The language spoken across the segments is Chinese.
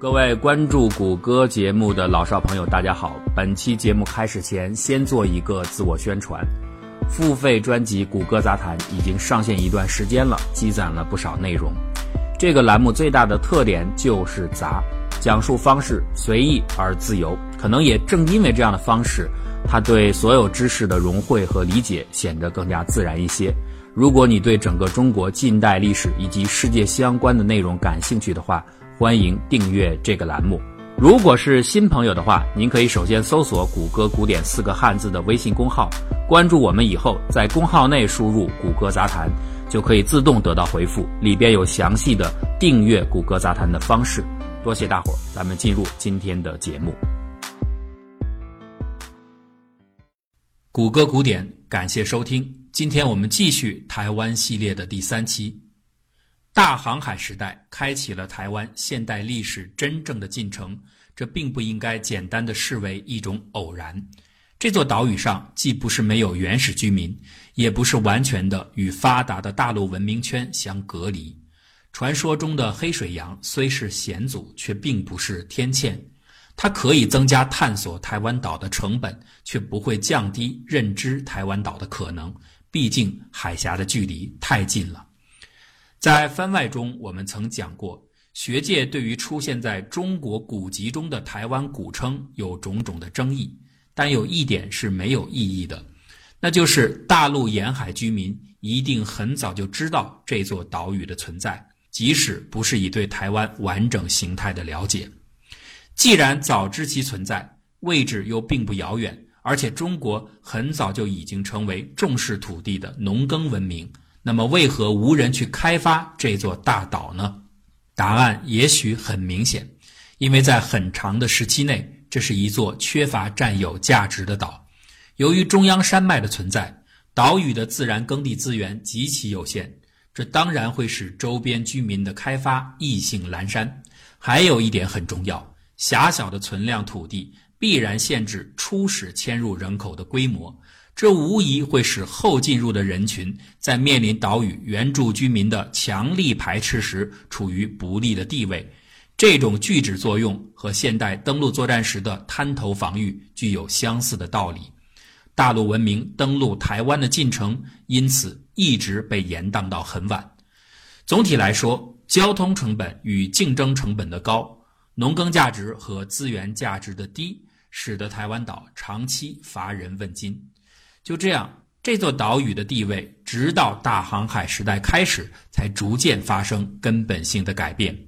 各位关注谷歌节目的老少朋友，大家好！本期节目开始前，先做一个自我宣传。付费专辑《谷歌杂谈》已经上线一段时间了，积攒了不少内容。这个栏目最大的特点就是杂，讲述方式随意而自由。可能也正因为这样的方式，它对所有知识的融汇和理解显得更加自然一些。如果你对整个中国近代历史以及世界相关的内容感兴趣的话，欢迎订阅这个栏目。如果是新朋友的话，您可以首先搜索“谷歌古典”四个汉字的微信公号，关注我们以后，在公号内输入“谷歌杂谈”，就可以自动得到回复，里边有详细的订阅“谷歌杂谈”的方式。多谢大伙儿，咱们进入今天的节目。谷歌古典，感谢收听。今天我们继续台湾系列的第三期。大航海时代开启了台湾现代历史真正的进程，这并不应该简单的视为一种偶然。这座岛屿上既不是没有原始居民，也不是完全的与发达的大陆文明圈相隔离。传说中的黑水洋虽是险阻，却并不是天堑。它可以增加探索台湾岛的成本，却不会降低认知台湾岛的可能。毕竟海峡的距离太近了。在番外中，我们曾讲过，学界对于出现在中国古籍中的台湾古称有种种的争议，但有一点是没有意义的，那就是大陆沿海居民一定很早就知道这座岛屿的存在，即使不是以对台湾完整形态的了解。既然早知其存在，位置又并不遥远，而且中国很早就已经成为重视土地的农耕文明。那么，为何无人去开发这座大岛呢？答案也许很明显，因为在很长的时期内，这是一座缺乏占有价值的岛。由于中央山脉的存在，岛屿的自然耕地资源极其有限，这当然会使周边居民的开发意兴阑珊。还有一点很重要，狭小的存量土地必然限制初始迁入人口的规模。这无疑会使后进入的人群在面临岛屿原住居民的强力排斥时处于不利的地位。这种拒止作用和现代登陆作战时的滩头防御具有相似的道理。大陆文明登陆台湾的进程因此一直被延宕到很晚。总体来说，交通成本与竞争成本的高，农耕价值和资源价值的低，使得台湾岛长期乏人问津。就这样，这座岛屿的地位，直到大航海时代开始，才逐渐发生根本性的改变。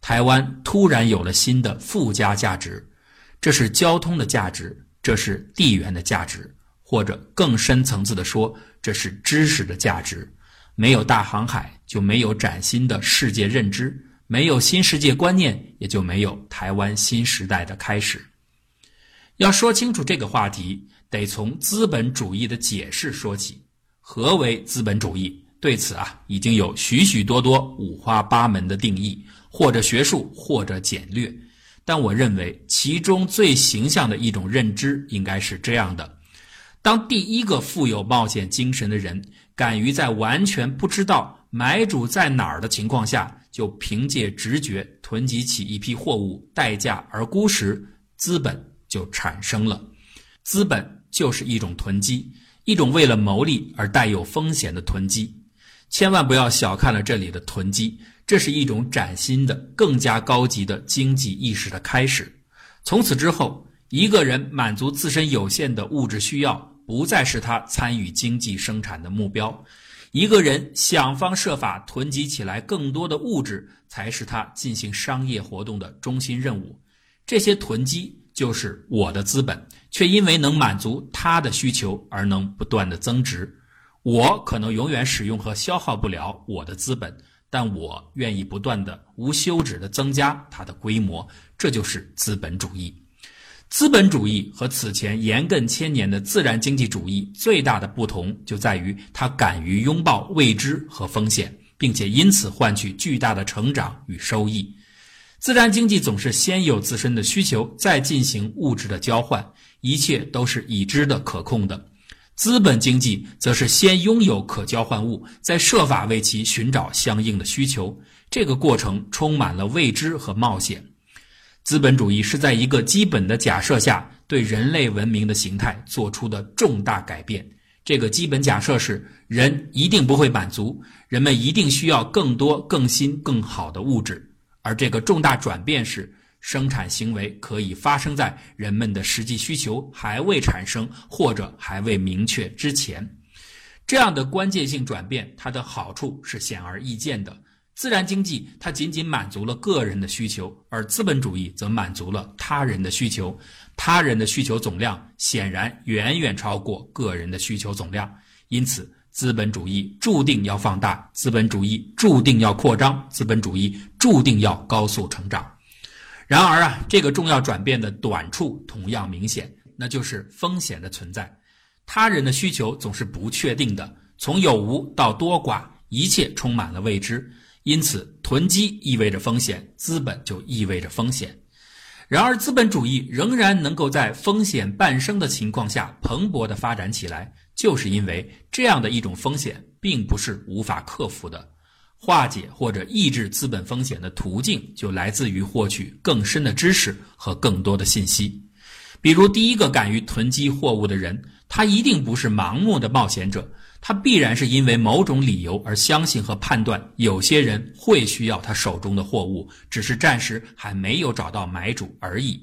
台湾突然有了新的附加价值，这是交通的价值，这是地缘的价值，或者更深层次的说，这是知识的价值。没有大航海，就没有崭新的世界认知；没有新世界观念，也就没有台湾新时代的开始。要说清楚这个话题。得从资本主义的解释说起。何为资本主义？对此啊，已经有许许多多五花八门的定义，或者学术，或者简略。但我认为，其中最形象的一种认知应该是这样的：当第一个富有冒险精神的人，敢于在完全不知道买主在哪儿的情况下，就凭借直觉囤积起一批货物，待价而沽时，资本就产生了。资本。就是一种囤积，一种为了牟利而带有风险的囤积。千万不要小看了这里的囤积，这是一种崭新的、更加高级的经济意识的开始。从此之后，一个人满足自身有限的物质需要，不再是他参与经济生产的目标；一个人想方设法囤积起来更多的物质，才是他进行商业活动的中心任务。这些囤积。就是我的资本，却因为能满足他的需求而能不断的增值。我可能永远使用和消耗不了我的资本，但我愿意不断的无休止的增加它的规模。这就是资本主义。资本主义和此前沿亘千年的自然经济主义最大的不同就在于，它敢于拥抱未知和风险，并且因此换取巨大的成长与收益。自然经济总是先有自身的需求，再进行物质的交换，一切都是已知的、可控的。资本经济则是先拥有可交换物，再设法为其寻找相应的需求。这个过程充满了未知和冒险。资本主义是在一个基本的假设下对人类文明的形态做出的重大改变。这个基本假设是：人一定不会满足，人们一定需要更多、更新、更好的物质。而这个重大转变是，生产行为可以发生在人们的实际需求还未产生或者还未明确之前。这样的关键性转变，它的好处是显而易见的。自然经济它仅仅满足了个人的需求，而资本主义则满足了他人的需求。他人的需求总量显然远远超过个人的需求总量，因此资本主义注定要放大，资本主义注定要扩张，资本主义注定要高速成长。然而啊，这个重要转变的短处同样明显，那就是风险的存在。他人的需求总是不确定的，从有无到多寡，一切充满了未知。因此，囤积意味着风险，资本就意味着风险。然而，资本主义仍然能够在风险伴生的情况下蓬勃地发展起来，就是因为这样的一种风险并不是无法克服的。化解或者抑制资本风险的途径，就来自于获取更深的知识和更多的信息。比如，第一个敢于囤积货物的人。他一定不是盲目的冒险者，他必然是因为某种理由而相信和判断有些人会需要他手中的货物，只是暂时还没有找到买主而已。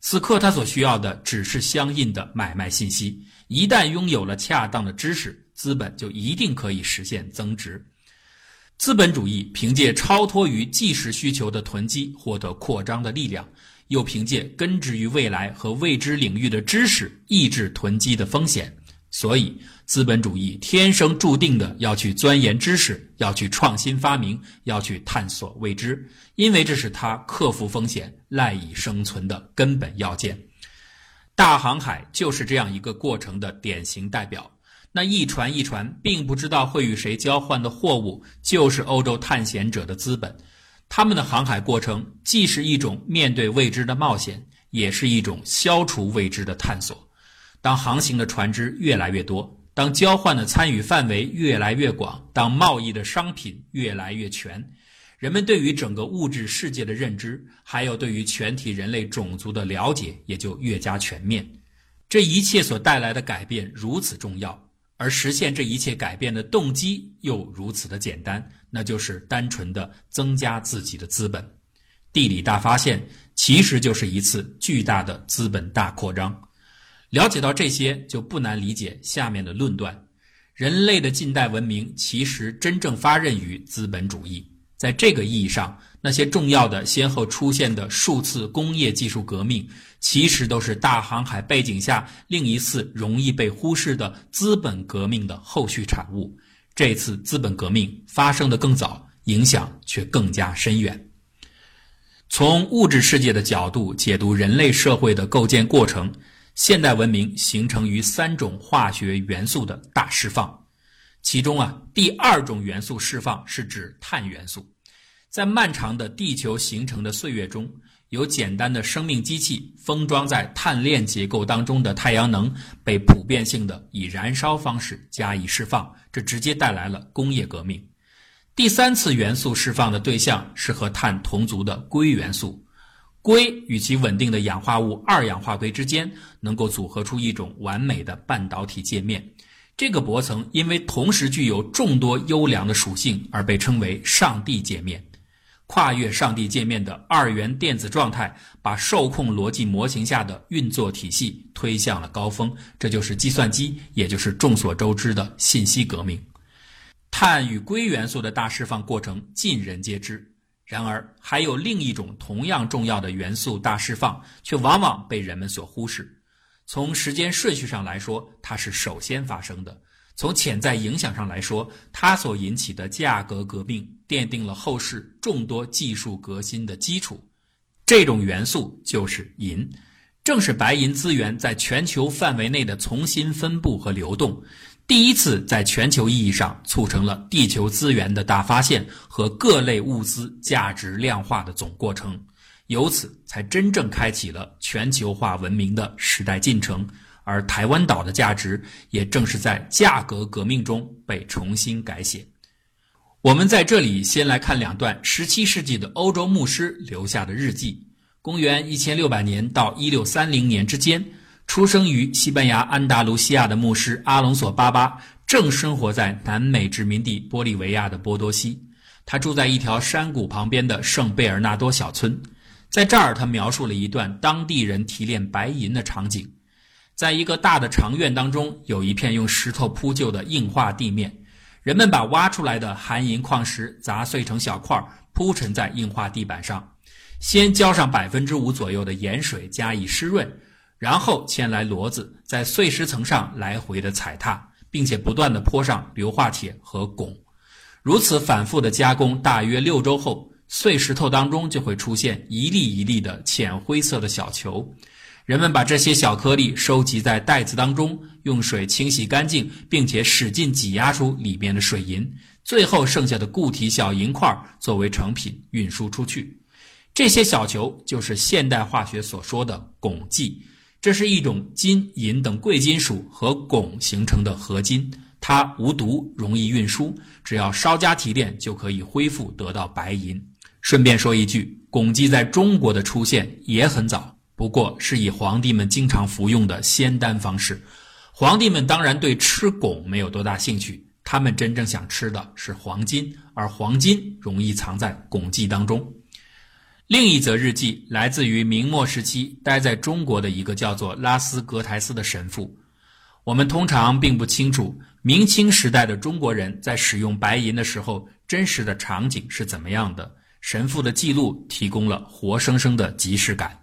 此刻他所需要的只是相应的买卖信息。一旦拥有了恰当的知识，资本就一定可以实现增值。资本主义凭借超脱于即时需求的囤积获得扩张的力量。又凭借根植于未来和未知领域的知识抑制囤积的风险，所以资本主义天生注定的要去钻研知识，要去创新发明，要去探索未知，因为这是他克服风险、赖以生存的根本要件。大航海就是这样一个过程的典型代表。那一船一船并不知道会与谁交换的货物，就是欧洲探险者的资本。他们的航海过程既是一种面对未知的冒险，也是一种消除未知的探索。当航行的船只越来越多，当交换的参与范围越来越广，当贸易的商品越来越全，人们对于整个物质世界的认知，还有对于全体人类种族的了解，也就越加全面。这一切所带来的改变如此重要。而实现这一切改变的动机又如此的简单，那就是单纯的增加自己的资本。地理大发现其实就是一次巨大的资本大扩张。了解到这些，就不难理解下面的论断：人类的近代文明其实真正发轫于资本主义。在这个意义上，那些重要的先后出现的数次工业技术革命，其实都是大航海背景下另一次容易被忽视的资本革命的后续产物。这次资本革命发生的更早，影响却更加深远。从物质世界的角度解读人类社会的构建过程，现代文明形成于三种化学元素的大释放。其中啊，第二种元素释放是指碳元素。在漫长的地球形成的岁月中，由简单的生命机器封装在碳链结构当中的太阳能被普遍性的以燃烧方式加以释放，这直接带来了工业革命。第三次元素释放的对象是和碳同族的硅元素，硅与其稳定的氧化物二氧化硅之间能够组合出一种完美的半导体界面。这个薄层因为同时具有众多优良的属性而被称为“上帝界面”。跨越上帝界面的二元电子状态，把受控逻辑模型下的运作体系推向了高峰。这就是计算机，也就是众所周知的信息革命。碳与硅元素的大释放过程尽人皆知。然而，还有另一种同样重要的元素大释放，却往往被人们所忽视。从时间顺序上来说，它是首先发生的；从潜在影响上来说，它所引起的价格革命奠定了后世众多技术革新的基础。这种元素就是银，正是白银资源在全球范围内的重新分布和流动，第一次在全球意义上促成了地球资源的大发现和各类物资价值量化的总过程。由此才真正开启了全球化文明的时代进程，而台湾岛的价值也正是在价格革命中被重新改写。我们在这里先来看两段17世纪的欧洲牧师留下的日记。公元一千六百年到一六三零年之间，出生于西班牙安达卢西亚的牧师阿隆索·巴巴，正生活在南美殖民地玻利维亚的波多西。他住在一条山谷旁边的圣贝尔纳多小村，在这儿，他描述了一段当地人提炼白银的场景。在一个大的长院当中，有一片用石头铺就的硬化地面，人们把挖出来的含银矿石砸碎成小块，铺陈在硬化地板上。先浇上百分之五左右的盐水加以湿润，然后牵来骡子在碎石层上来回的踩踏，并且不断的泼上硫化铁和汞。如此反复的加工，大约六周后，碎石头当中就会出现一粒一粒的浅灰色的小球。人们把这些小颗粒收集在袋子当中，用水清洗干净，并且使劲挤压出里面的水银。最后剩下的固体小银块作为成品运输出去。这些小球就是现代化学所说的汞剂，这是一种金、银等贵金属和汞形成的合金，它无毒，容易运输，只要稍加提炼就可以恢复得到白银。顺便说一句，汞剂在中国的出现也很早，不过是以皇帝们经常服用的仙丹方式。皇帝们当然对吃汞没有多大兴趣，他们真正想吃的是黄金，而黄金容易藏在汞剂当中。另一则日记来自于明末时期待在中国的一个叫做拉斯格台斯的神父。我们通常并不清楚明清时代的中国人在使用白银的时候真实的场景是怎么样的。神父的记录提供了活生生的即视感。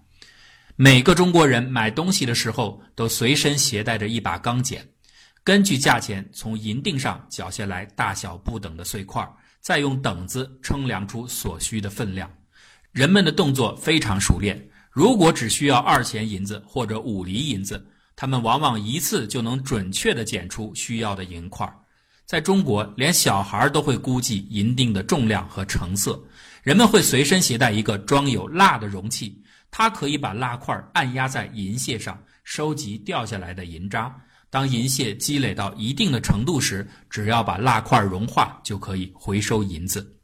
每个中国人买东西的时候都随身携带着一把钢剪，根据价钱从银锭上绞下来大小不等的碎块，再用等子称量出所需的分量。人们的动作非常熟练。如果只需要二钱银子或者五厘银子，他们往往一次就能准确地捡出需要的银块。在中国，连小孩都会估计银锭的重量和成色。人们会随身携带一个装有蜡的容器，它可以把蜡块按压在银屑上，收集掉下来的银渣。当银屑积累到一定的程度时，只要把蜡块融化，就可以回收银子。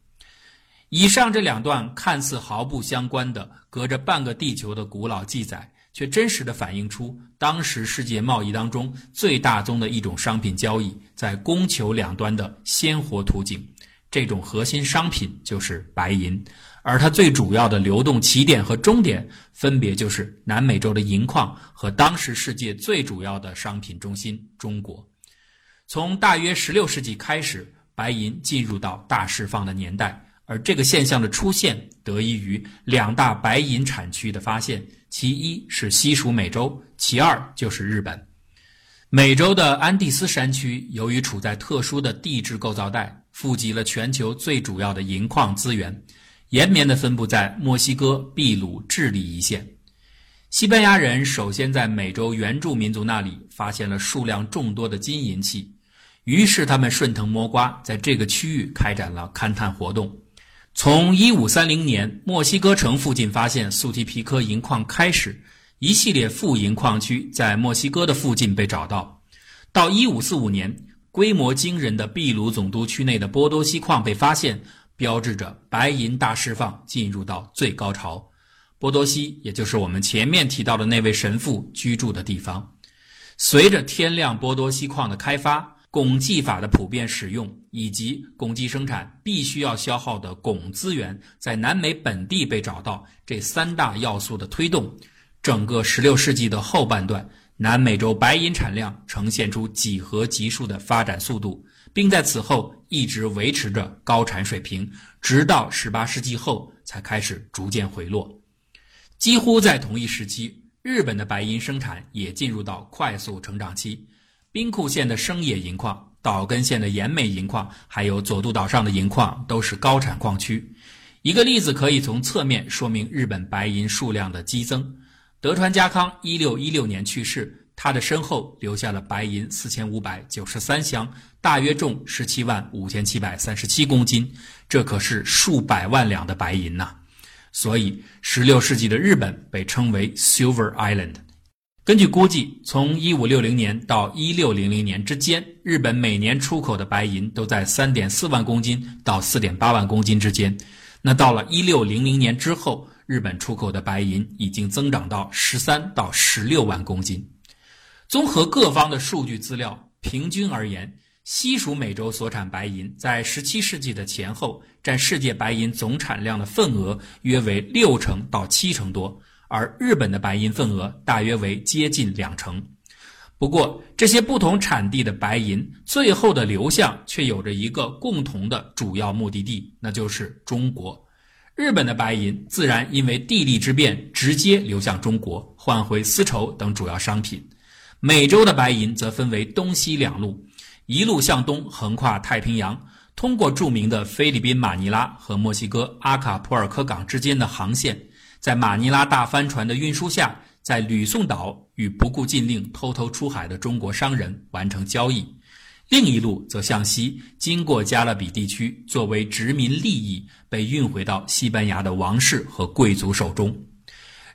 以上这两段看似毫不相关的、隔着半个地球的古老记载，却真实的反映出当时世界贸易当中最大宗的一种商品交易在供求两端的鲜活图景。这种核心商品就是白银，而它最主要的流动起点和终点，分别就是南美洲的银矿和当时世界最主要的商品中心中国。从大约16世纪开始，白银进入到大释放的年代。而这个现象的出现得益于两大白银产区的发现，其一是西属美洲，其二就是日本。美洲的安第斯山区由于处在特殊的地质构造带，富集了全球最主要的银矿资源，延绵地分布在墨西哥、秘鲁、智利一线。西班牙人首先在美洲原住民族那里发现了数量众多的金银器，于是他们顺藤摸瓜，在这个区域开展了勘探活动。从一五三零年墨西哥城附近发现苏提皮科银矿开始，一系列富银矿区在墨西哥的附近被找到。到一五四五年，规模惊人的秘鲁总督区内的波多西矿被发现，标志着白银大释放进入到最高潮。波多西也就是我们前面提到的那位神父居住的地方。随着天亮波多西矿的开发。汞技法的普遍使用，以及汞技生产必须要消耗的汞资源在南美本地被找到，这三大要素的推动，整个16世纪的后半段，南美洲白银产量呈现出几何级数的发展速度，并在此后一直维持着高产水平，直到18世纪后才开始逐渐回落。几乎在同一时期，日本的白银生产也进入到快速成长期。兵库县的生野银矿、岛根县的岩美银矿，还有佐渡岛上的银矿，都是高产矿区。一个例子可以从侧面说明日本白银数量的激增。德川家康一六一六年去世，他的身后留下了白银四千五百九十三箱，大约重十七万五千七百三十七公斤，这可是数百万两的白银呐！所以，十六世纪的日本被称为 Silver Island。根据估计，从1560年到1600年之间，日本每年出口的白银都在3.4万公斤到4.8万公斤之间。那到了1600年之后，日本出口的白银已经增长到十三到十六万公斤。综合各方的数据资料，平均而言，西属美洲所产白银在十七世纪的前后占世界白银总产量的份额约为六成到七成多，而日本的白银份额大约为接近两成。不过，这些不同产地的白银最后的流向却有着一个共同的主要目的地，那就是中国。日本的白银自然因为地利之便，直接流向中国，换回丝绸等主要商品。美洲的白银则分为东西两路，一路向东横跨太平洋，通过著名的菲律宾马尼拉和墨西哥阿卡普尔科港之间的航线，在马尼拉大帆船的运输下。在吕宋岛与不顾禁令偷偷出海的中国商人完成交易，另一路则向西，经过加勒比地区，作为殖民利益被运回到西班牙的王室和贵族手中。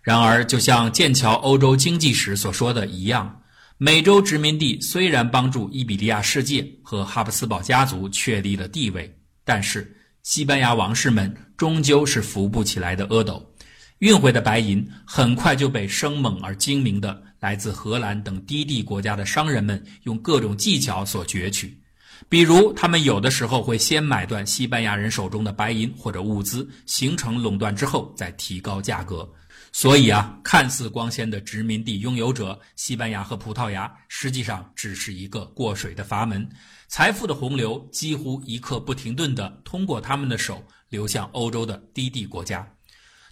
然而，就像剑桥欧洲经济史所说的一样，美洲殖民地虽然帮助伊比利亚世界和哈布斯堡家族确立了地位，但是西班牙王室们终究是扶不起来的阿斗。运回的白银很快就被生猛而精明的来自荷兰等低地国家的商人们用各种技巧所攫取，比如他们有的时候会先买断西班牙人手中的白银或者物资，形成垄断之后再提高价格。所以啊，看似光鲜的殖民地拥有者西班牙和葡萄牙，实际上只是一个过水的阀门，财富的洪流几乎一刻不停顿地通过他们的手流向欧洲的低地国家。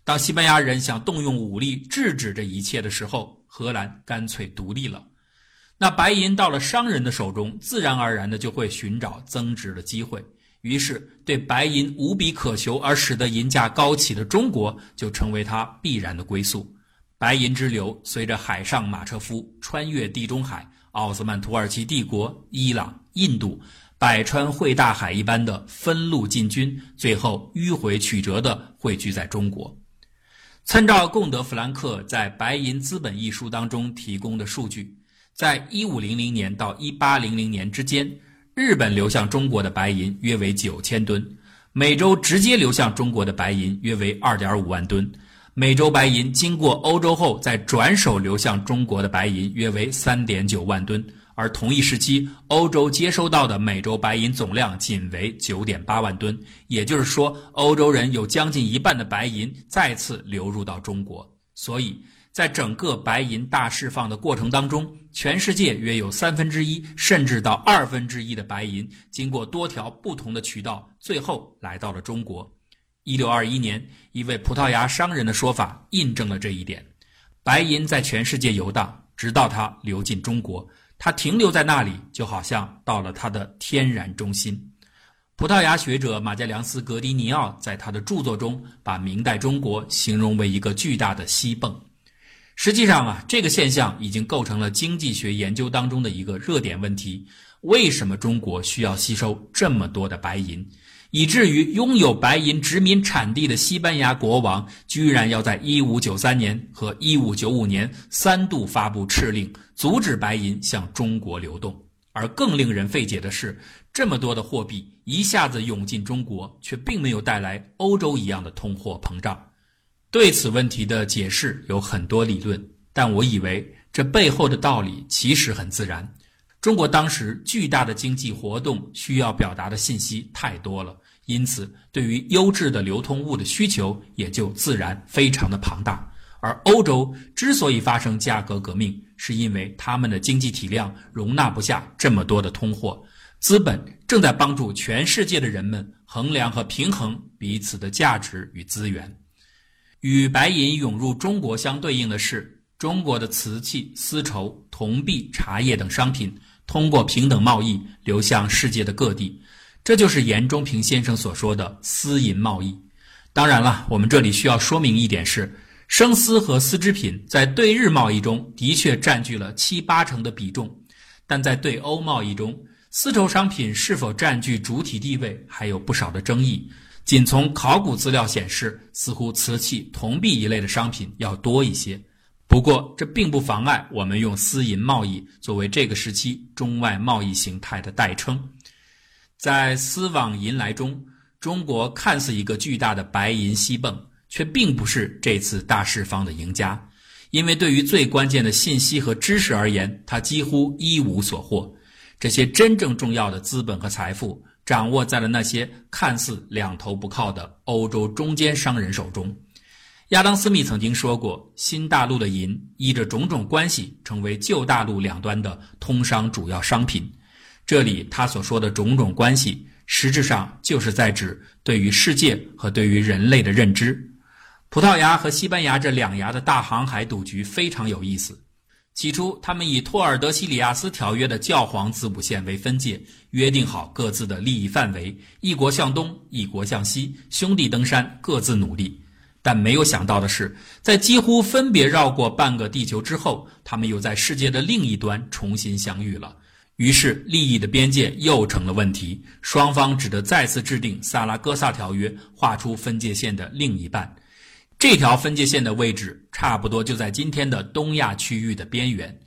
当西班牙人想动用武力制止这一切的时候，荷兰干脆独立了。那白银到了商人的手中，自然而然的就会寻找增值的机会。于是，对白银无比渴求而使得银价高起的中国，就成为它必然的归宿。白银之流随着海上马车夫穿越地中海、奥斯曼土耳其帝国、伊朗、印度，百川汇大海一般的分路进军，最后迂回曲折的汇聚在中国。参照贡德·弗兰克在《白银资本》一书当中提供的数据，在1500年到1800年之间，日本流向中国的白银约为9000吨，美洲直接流向中国的白银约为2.5万吨，美洲白银经过欧洲后再转手流向中国的白银约为3.9万吨。而同一时期，欧洲接收到的美洲白银总量仅为九点八万吨，也就是说，欧洲人有将近一半的白银再次流入到中国。所以在整个白银大释放的过程当中，全世界约有三分之一甚至到二分之一的白银，经过多条不同的渠道，最后来到了中国。一六二一年，一位葡萄牙商人的说法印证了这一点：白银在全世界游荡，直到它流进中国。它停留在那里，就好像到了它的天然中心。葡萄牙学者马加良斯·格迪尼奥在他的著作中，把明代中国形容为一个巨大的西泵。实际上啊，这个现象已经构成了经济学研究当中的一个热点问题：为什么中国需要吸收这么多的白银？以至于拥有白银殖民产地的西班牙国王，居然要在1593年和1595年三度发布敕令，阻止白银向中国流动。而更令人费解的是，这么多的货币一下子涌进中国，却并没有带来欧洲一样的通货膨胀。对此问题的解释有很多理论，但我以为这背后的道理其实很自然。中国当时巨大的经济活动需要表达的信息太多了。因此，对于优质的流通物的需求也就自然非常的庞大。而欧洲之所以发生价格革命，是因为他们的经济体量容纳不下这么多的通货。资本正在帮助全世界的人们衡量和平衡彼此的价值与资源。与白银涌入中国相对应的是，中国的瓷器、丝绸、铜币、茶叶等商品通过平等贸易流向世界的各地。这就是严中平先生所说的丝银贸易。当然了，我们这里需要说明一点是，生丝和丝织品在对日贸易中的确占据了七八成的比重，但在对欧贸易中，丝绸商品是否占据主体地位还有不少的争议。仅从考古资料显示，似乎瓷器、铜币一类的商品要多一些。不过，这并不妨碍我们用丝银贸易作为这个时期中外贸易形态的代称。在丝网银来中，中国看似一个巨大的白银锡泵，却并不是这次大释放的赢家，因为对于最关键的信息和知识而言，他几乎一无所获。这些真正重要的资本和财富掌握在了那些看似两头不靠的欧洲中间商人手中。亚当·斯密曾经说过：“新大陆的银依着种种关系，成为旧大陆两端的通商主要商品。”这里他所说的种种关系，实质上就是在指对于世界和对于人类的认知。葡萄牙和西班牙这两牙的大航海赌局非常有意思。起初，他们以托尔德西里亚斯条约的教皇子母线为分界，约定好各自的利益范围，一国向东，一国向西，兄弟登山，各自努力。但没有想到的是，在几乎分别绕过半个地球之后，他们又在世界的另一端重新相遇了。于是，利益的边界又成了问题，双方只得再次制定萨拉戈萨条约，画出分界线的另一半。这条分界线的位置差不多就在今天的东亚区域的边缘，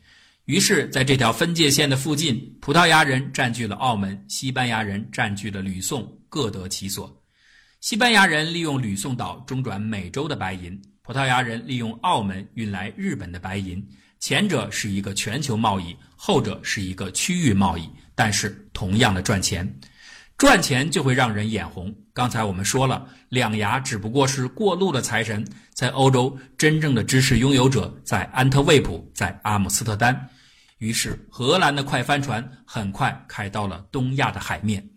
于是，在这条分界线的附近，葡萄牙人占据了澳门，西班牙人占据了吕宋，各得其所。西班牙人利用吕宋岛中转美洲的白银，葡萄牙人利用澳门运来日本的白银。前者是一个全球贸易，后者是一个区域贸易，但是同样的赚钱。赚钱就会让人眼红。刚才我们说了，两牙只不过是过路的财神，在欧洲真正的知识拥有者在安特卫普，在阿姆斯特丹。于是，荷兰的快帆船很快开到了东亚的海面。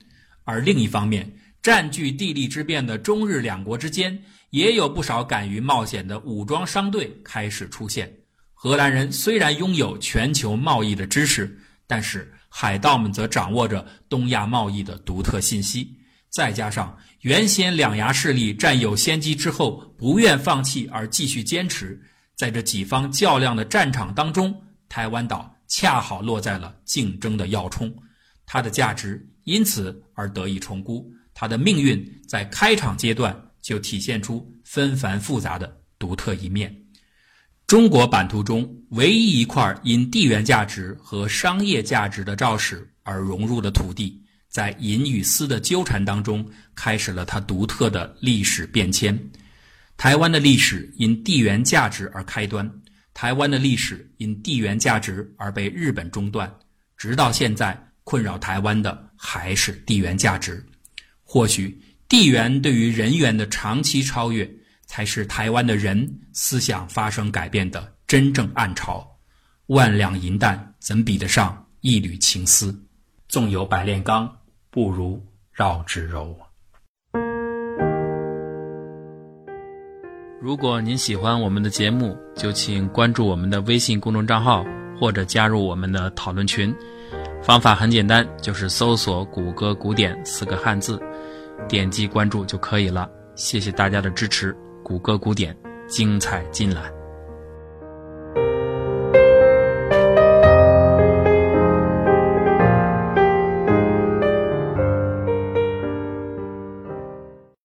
而另一方面，占据地利之便的中日两国之间，也有不少敢于冒险的武装商队开始出现。荷兰人虽然拥有全球贸易的知识，但是。海盗们则掌握着东亚贸易的独特信息，再加上原先两牙势力占有先机之后不愿放弃而继续坚持，在这几方较量的战场当中，台湾岛恰好落在了竞争的要冲，它的价值因此而得以重估，它的命运在开场阶段就体现出纷繁复杂的独特一面。中国版图中唯一一块因地缘价值和商业价值的肇始而融入的土地，在银与丝的纠缠当中，开始了它独特的历史变迁。台湾的历史因地缘价值而开端，台湾的历史因地缘价值而被日本中断，直到现在，困扰台湾的还是地缘价值。或许地缘对于人缘的长期超越。才是台湾的人思想发生改变的真正暗潮。万两银弹怎比得上一缕情丝？纵有百炼钢，不如绕指柔。如果您喜欢我们的节目，就请关注我们的微信公众账号，或者加入我们的讨论群。方法很简单，就是搜索“谷歌古典”四个汉字，点击关注就可以了。谢谢大家的支持。谷歌古典，精彩尽览。